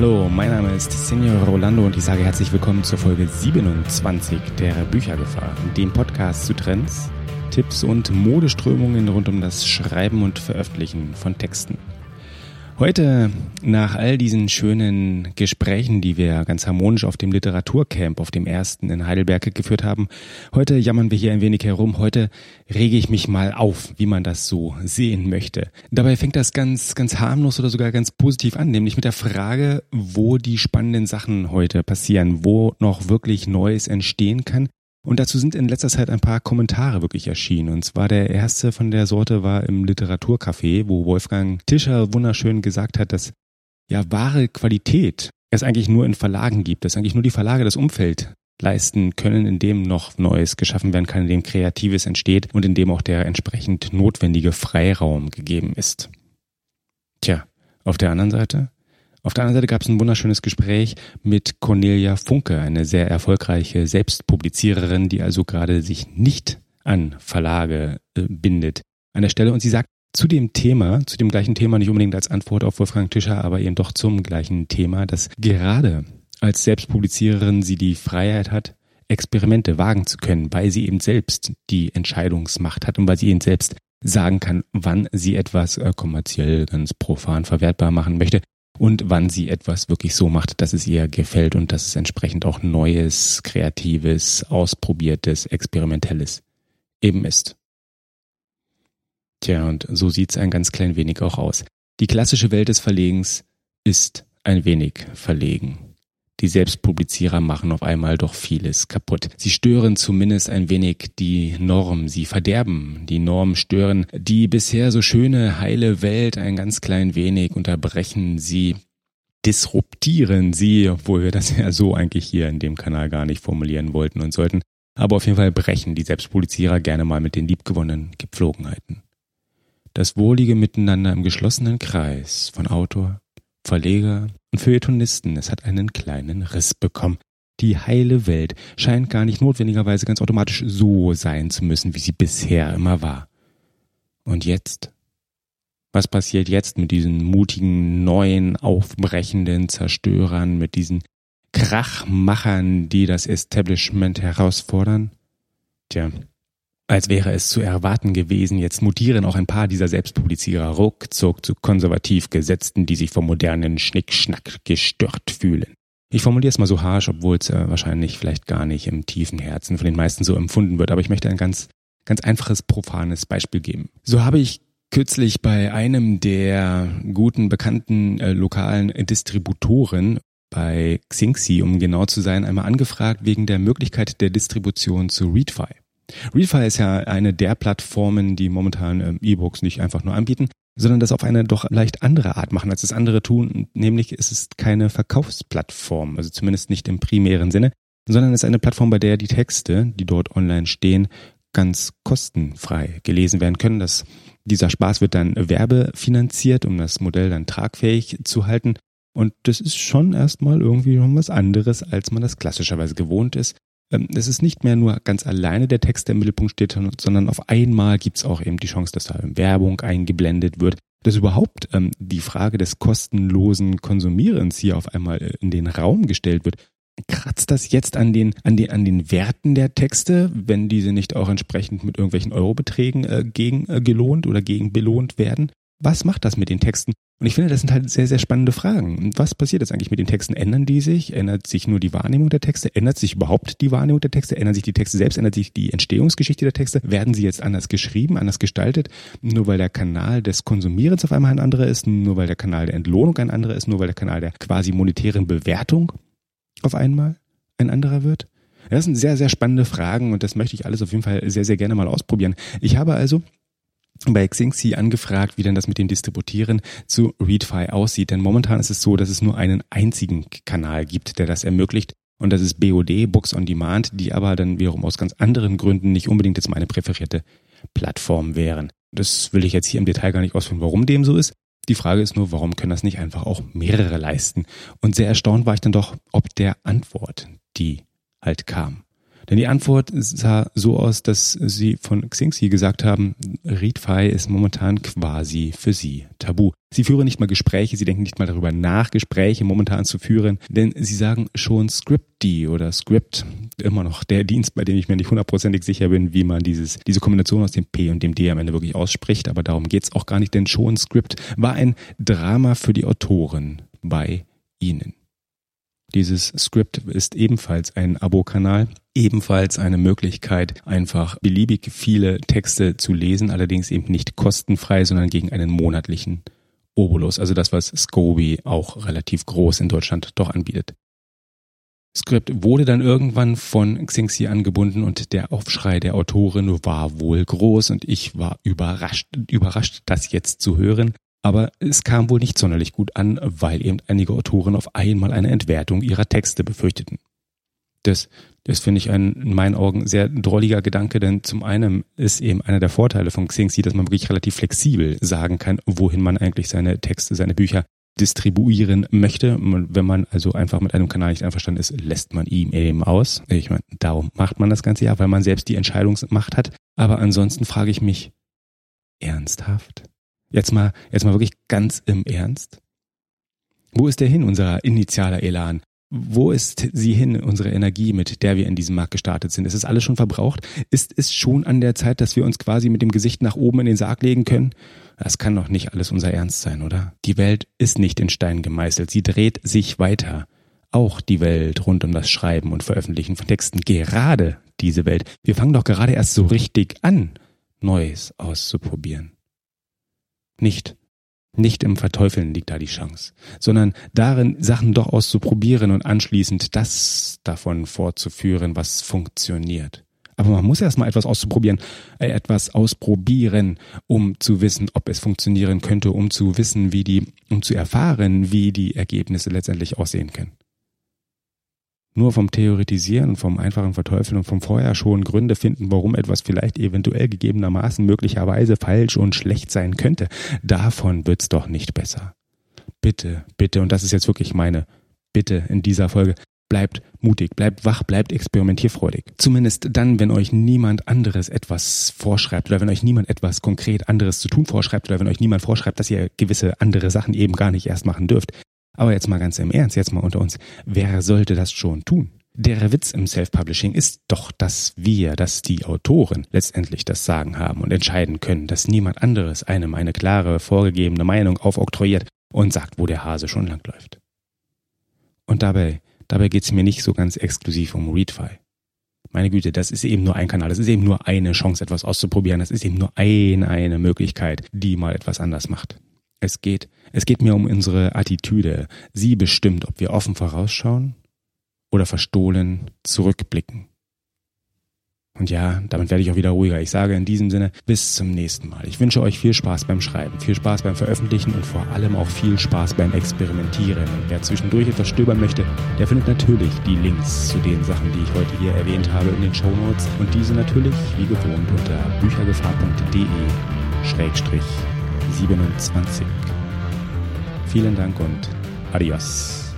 Hallo, mein Name ist Senior Rolando und ich sage herzlich willkommen zur Folge 27 der Büchergefahr, dem Podcast zu Trends, Tipps und Modeströmungen rund um das Schreiben und Veröffentlichen von Texten. Heute, nach all diesen schönen Gesprächen, die wir ganz harmonisch auf dem Literaturcamp, auf dem ersten in Heidelberg geführt haben, heute jammern wir hier ein wenig herum. Heute rege ich mich mal auf, wie man das so sehen möchte. Dabei fängt das ganz, ganz harmlos oder sogar ganz positiv an, nämlich mit der Frage, wo die spannenden Sachen heute passieren, wo noch wirklich Neues entstehen kann und dazu sind in letzter Zeit ein paar Kommentare wirklich erschienen. Und zwar der erste von der Sorte war im Literaturcafé, wo Wolfgang Tischer wunderschön gesagt hat, dass ja wahre Qualität es eigentlich nur in Verlagen gibt, dass eigentlich nur die Verlage das Umfeld leisten können, in dem noch Neues geschaffen werden kann, in dem Kreatives entsteht und in dem auch der entsprechend notwendige Freiraum gegeben ist. Tja, auf der anderen Seite auf der anderen Seite gab es ein wunderschönes Gespräch mit Cornelia Funke, eine sehr erfolgreiche Selbstpubliziererin, die also gerade sich nicht an Verlage äh, bindet an der Stelle. Und sie sagt zu dem Thema, zu dem gleichen Thema, nicht unbedingt als Antwort auf Wolfgang Tischer, aber eben doch zum gleichen Thema, dass gerade als Selbstpubliziererin sie die Freiheit hat, Experimente wagen zu können, weil sie eben selbst die Entscheidungsmacht hat und weil sie eben selbst sagen kann, wann sie etwas äh, kommerziell ganz profan verwertbar machen möchte und wann sie etwas wirklich so macht, dass es ihr gefällt und dass es entsprechend auch Neues, Kreatives, Ausprobiertes, Experimentelles eben ist. Tja, und so sieht's ein ganz klein wenig auch aus. Die klassische Welt des Verlegens ist ein wenig verlegen. Die Selbstpublizierer machen auf einmal doch vieles kaputt. Sie stören zumindest ein wenig die Norm. Sie verderben die Norm, stören die bisher so schöne, heile Welt ein ganz klein wenig, unterbrechen sie, disruptieren sie, obwohl wir das ja so eigentlich hier in dem Kanal gar nicht formulieren wollten und sollten. Aber auf jeden Fall brechen die Selbstpublizierer gerne mal mit den liebgewonnenen Gepflogenheiten. Das wohlige Miteinander im geschlossenen Kreis von Autor, Verleger und Feuilletonisten, es hat einen kleinen Riss bekommen. Die heile Welt scheint gar nicht notwendigerweise ganz automatisch so sein zu müssen, wie sie bisher immer war. Und jetzt? Was passiert jetzt mit diesen mutigen, neuen, aufbrechenden Zerstörern, mit diesen Krachmachern, die das Establishment herausfordern? Tja, als wäre es zu erwarten gewesen, jetzt mutieren auch ein paar dieser Selbstpublizierer ruckzuck zu konservativ Gesetzten, die sich vom modernen Schnickschnack gestört fühlen. Ich formuliere es mal so harsch, obwohl es äh, wahrscheinlich vielleicht gar nicht im tiefen Herzen von den meisten so empfunden wird, aber ich möchte ein ganz, ganz einfaches, profanes Beispiel geben. So habe ich kürzlich bei einem der guten, bekannten äh, lokalen Distributoren bei Xingxi, um genau zu sein, einmal angefragt wegen der Möglichkeit der Distribution zu Readfy. Readfy ist ja eine der Plattformen, die momentan ähm, E-Books nicht einfach nur anbieten, sondern das auf eine doch leicht andere Art machen, als das andere tun. Nämlich ist es keine Verkaufsplattform, also zumindest nicht im primären Sinne, sondern es ist eine Plattform, bei der die Texte, die dort online stehen, ganz kostenfrei gelesen werden können. Das, dieser Spaß wird dann werbefinanziert, um das Modell dann tragfähig zu halten. Und das ist schon erstmal irgendwie schon was anderes, als man das klassischerweise gewohnt ist. Ähm, es ist nicht mehr nur ganz alleine der Text, der im Mittelpunkt steht, sondern auf einmal gibt es auch eben die Chance, dass da Werbung eingeblendet wird, dass überhaupt ähm, die Frage des kostenlosen Konsumierens hier auf einmal äh, in den Raum gestellt wird. Kratzt das jetzt an den, an den, an den Werten der Texte, wenn diese nicht auch entsprechend mit irgendwelchen Eurobeträgen äh, gegen äh, gelohnt oder gegen belohnt werden? Was macht das mit den Texten? Und ich finde, das sind halt sehr, sehr spannende Fragen. Was passiert jetzt eigentlich mit den Texten? Ändern die sich? Ändert sich nur die Wahrnehmung der Texte? Ändert sich überhaupt die Wahrnehmung der Texte? Ändern sich die Texte selbst? Ändert sich die Entstehungsgeschichte der Texte? Werden sie jetzt anders geschrieben, anders gestaltet? Nur weil der Kanal des Konsumierens auf einmal ein anderer ist? Nur weil der Kanal der Entlohnung ein anderer ist? Nur weil der Kanal der quasi monetären Bewertung auf einmal ein anderer wird? Das sind sehr, sehr spannende Fragen und das möchte ich alles auf jeden Fall sehr, sehr gerne mal ausprobieren. Ich habe also bei Xingxi angefragt, wie denn das mit dem Distributieren zu Readfy aussieht. Denn momentan ist es so, dass es nur einen einzigen Kanal gibt, der das ermöglicht. Und das ist BOD, Books on Demand, die aber dann wiederum aus ganz anderen Gründen nicht unbedingt jetzt meine präferierte Plattform wären. Das will ich jetzt hier im Detail gar nicht ausführen, warum dem so ist. Die Frage ist nur, warum können das nicht einfach auch mehrere leisten? Und sehr erstaunt war ich dann doch, ob der Antwort, die halt kam. Denn die Antwort sah so aus, dass sie von Xingxi gesagt haben, Readfy ist momentan quasi für sie tabu. Sie führen nicht mal Gespräche, sie denken nicht mal darüber nach, Gespräche momentan zu führen, denn sie sagen schon Scripty oder Script, immer noch der Dienst, bei dem ich mir nicht hundertprozentig sicher bin, wie man dieses, diese Kombination aus dem P und dem D am Ende wirklich ausspricht, aber darum geht's auch gar nicht, denn schon Script war ein Drama für die Autoren bei Ihnen. Dieses Script ist ebenfalls ein Abo-Kanal, ebenfalls eine Möglichkeit, einfach beliebig viele Texte zu lesen, allerdings eben nicht kostenfrei, sondern gegen einen monatlichen Obolus, also das, was Scoby auch relativ groß in Deutschland doch anbietet. Script wurde dann irgendwann von Xingxi angebunden und der Aufschrei der Autorin war wohl groß und ich war überrascht, überrascht, das jetzt zu hören. Aber es kam wohl nicht sonderlich gut an, weil eben einige Autoren auf einmal eine Entwertung ihrer Texte befürchteten. Das, das finde ich ein in meinen Augen sehr drolliger Gedanke, denn zum einen ist eben einer der Vorteile von Xingxi, dass man wirklich relativ flexibel sagen kann, wohin man eigentlich seine Texte, seine Bücher distribuieren möchte. Wenn man also einfach mit einem Kanal nicht einverstanden ist, lässt man ihn eben aus. Ich meine, darum macht man das Ganze ja, weil man selbst die Entscheidungsmacht hat. Aber ansonsten frage ich mich, ernsthaft? Jetzt mal, jetzt mal wirklich ganz im Ernst. Wo ist der hin, unser initialer Elan? Wo ist sie hin, unsere Energie, mit der wir in diesem Markt gestartet sind? Ist es alles schon verbraucht? Ist es schon an der Zeit, dass wir uns quasi mit dem Gesicht nach oben in den Sarg legen können? Das kann doch nicht alles unser Ernst sein, oder? Die Welt ist nicht in Stein gemeißelt. Sie dreht sich weiter. Auch die Welt rund um das Schreiben und Veröffentlichen von Texten. Gerade diese Welt. Wir fangen doch gerade erst so richtig an, Neues auszuprobieren. Nicht. Nicht im Verteufeln liegt da die Chance, sondern darin, Sachen doch auszuprobieren und anschließend das davon fortzuführen, was funktioniert. Aber man muss erstmal etwas auszuprobieren, äh, etwas ausprobieren, um zu wissen, ob es funktionieren könnte, um zu wissen, wie die, um zu erfahren, wie die Ergebnisse letztendlich aussehen können. Nur vom Theoretisieren, vom einfachen Verteufeln und vom Vorher schon Gründe finden, warum etwas vielleicht eventuell gegebenermaßen möglicherweise falsch und schlecht sein könnte, davon wird's doch nicht besser. Bitte, bitte, und das ist jetzt wirklich meine Bitte in dieser Folge, bleibt mutig, bleibt wach, bleibt experimentierfreudig. Zumindest dann, wenn euch niemand anderes etwas vorschreibt oder wenn euch niemand etwas konkret anderes zu tun vorschreibt oder wenn euch niemand vorschreibt, dass ihr gewisse andere Sachen eben gar nicht erst machen dürft. Aber jetzt mal ganz im Ernst, jetzt mal unter uns, wer sollte das schon tun? Der Witz im Self-Publishing ist doch, dass wir, dass die Autoren letztendlich das Sagen haben und entscheiden können, dass niemand anderes einem eine klare, vorgegebene Meinung aufoktroyiert und sagt, wo der Hase schon langläuft. Und dabei, dabei geht's mir nicht so ganz exklusiv um Readfy. Meine Güte, das ist eben nur ein Kanal, das ist eben nur eine Chance, etwas auszuprobieren, das ist eben nur eine, eine Möglichkeit, die mal etwas anders macht. Es geht, es geht mir um unsere Attitüde. Sie bestimmt, ob wir offen vorausschauen oder verstohlen zurückblicken. Und ja, damit werde ich auch wieder ruhiger. Ich sage in diesem Sinne bis zum nächsten Mal. Ich wünsche euch viel Spaß beim Schreiben, viel Spaß beim Veröffentlichen und vor allem auch viel Spaß beim Experimentieren. Und wer zwischendurch etwas stöbern möchte, der findet natürlich die Links zu den Sachen, die ich heute hier erwähnt habe, in den Show Notes und diese natürlich wie gewohnt unter büchergefahr.de 27. Vielen Dank und adios.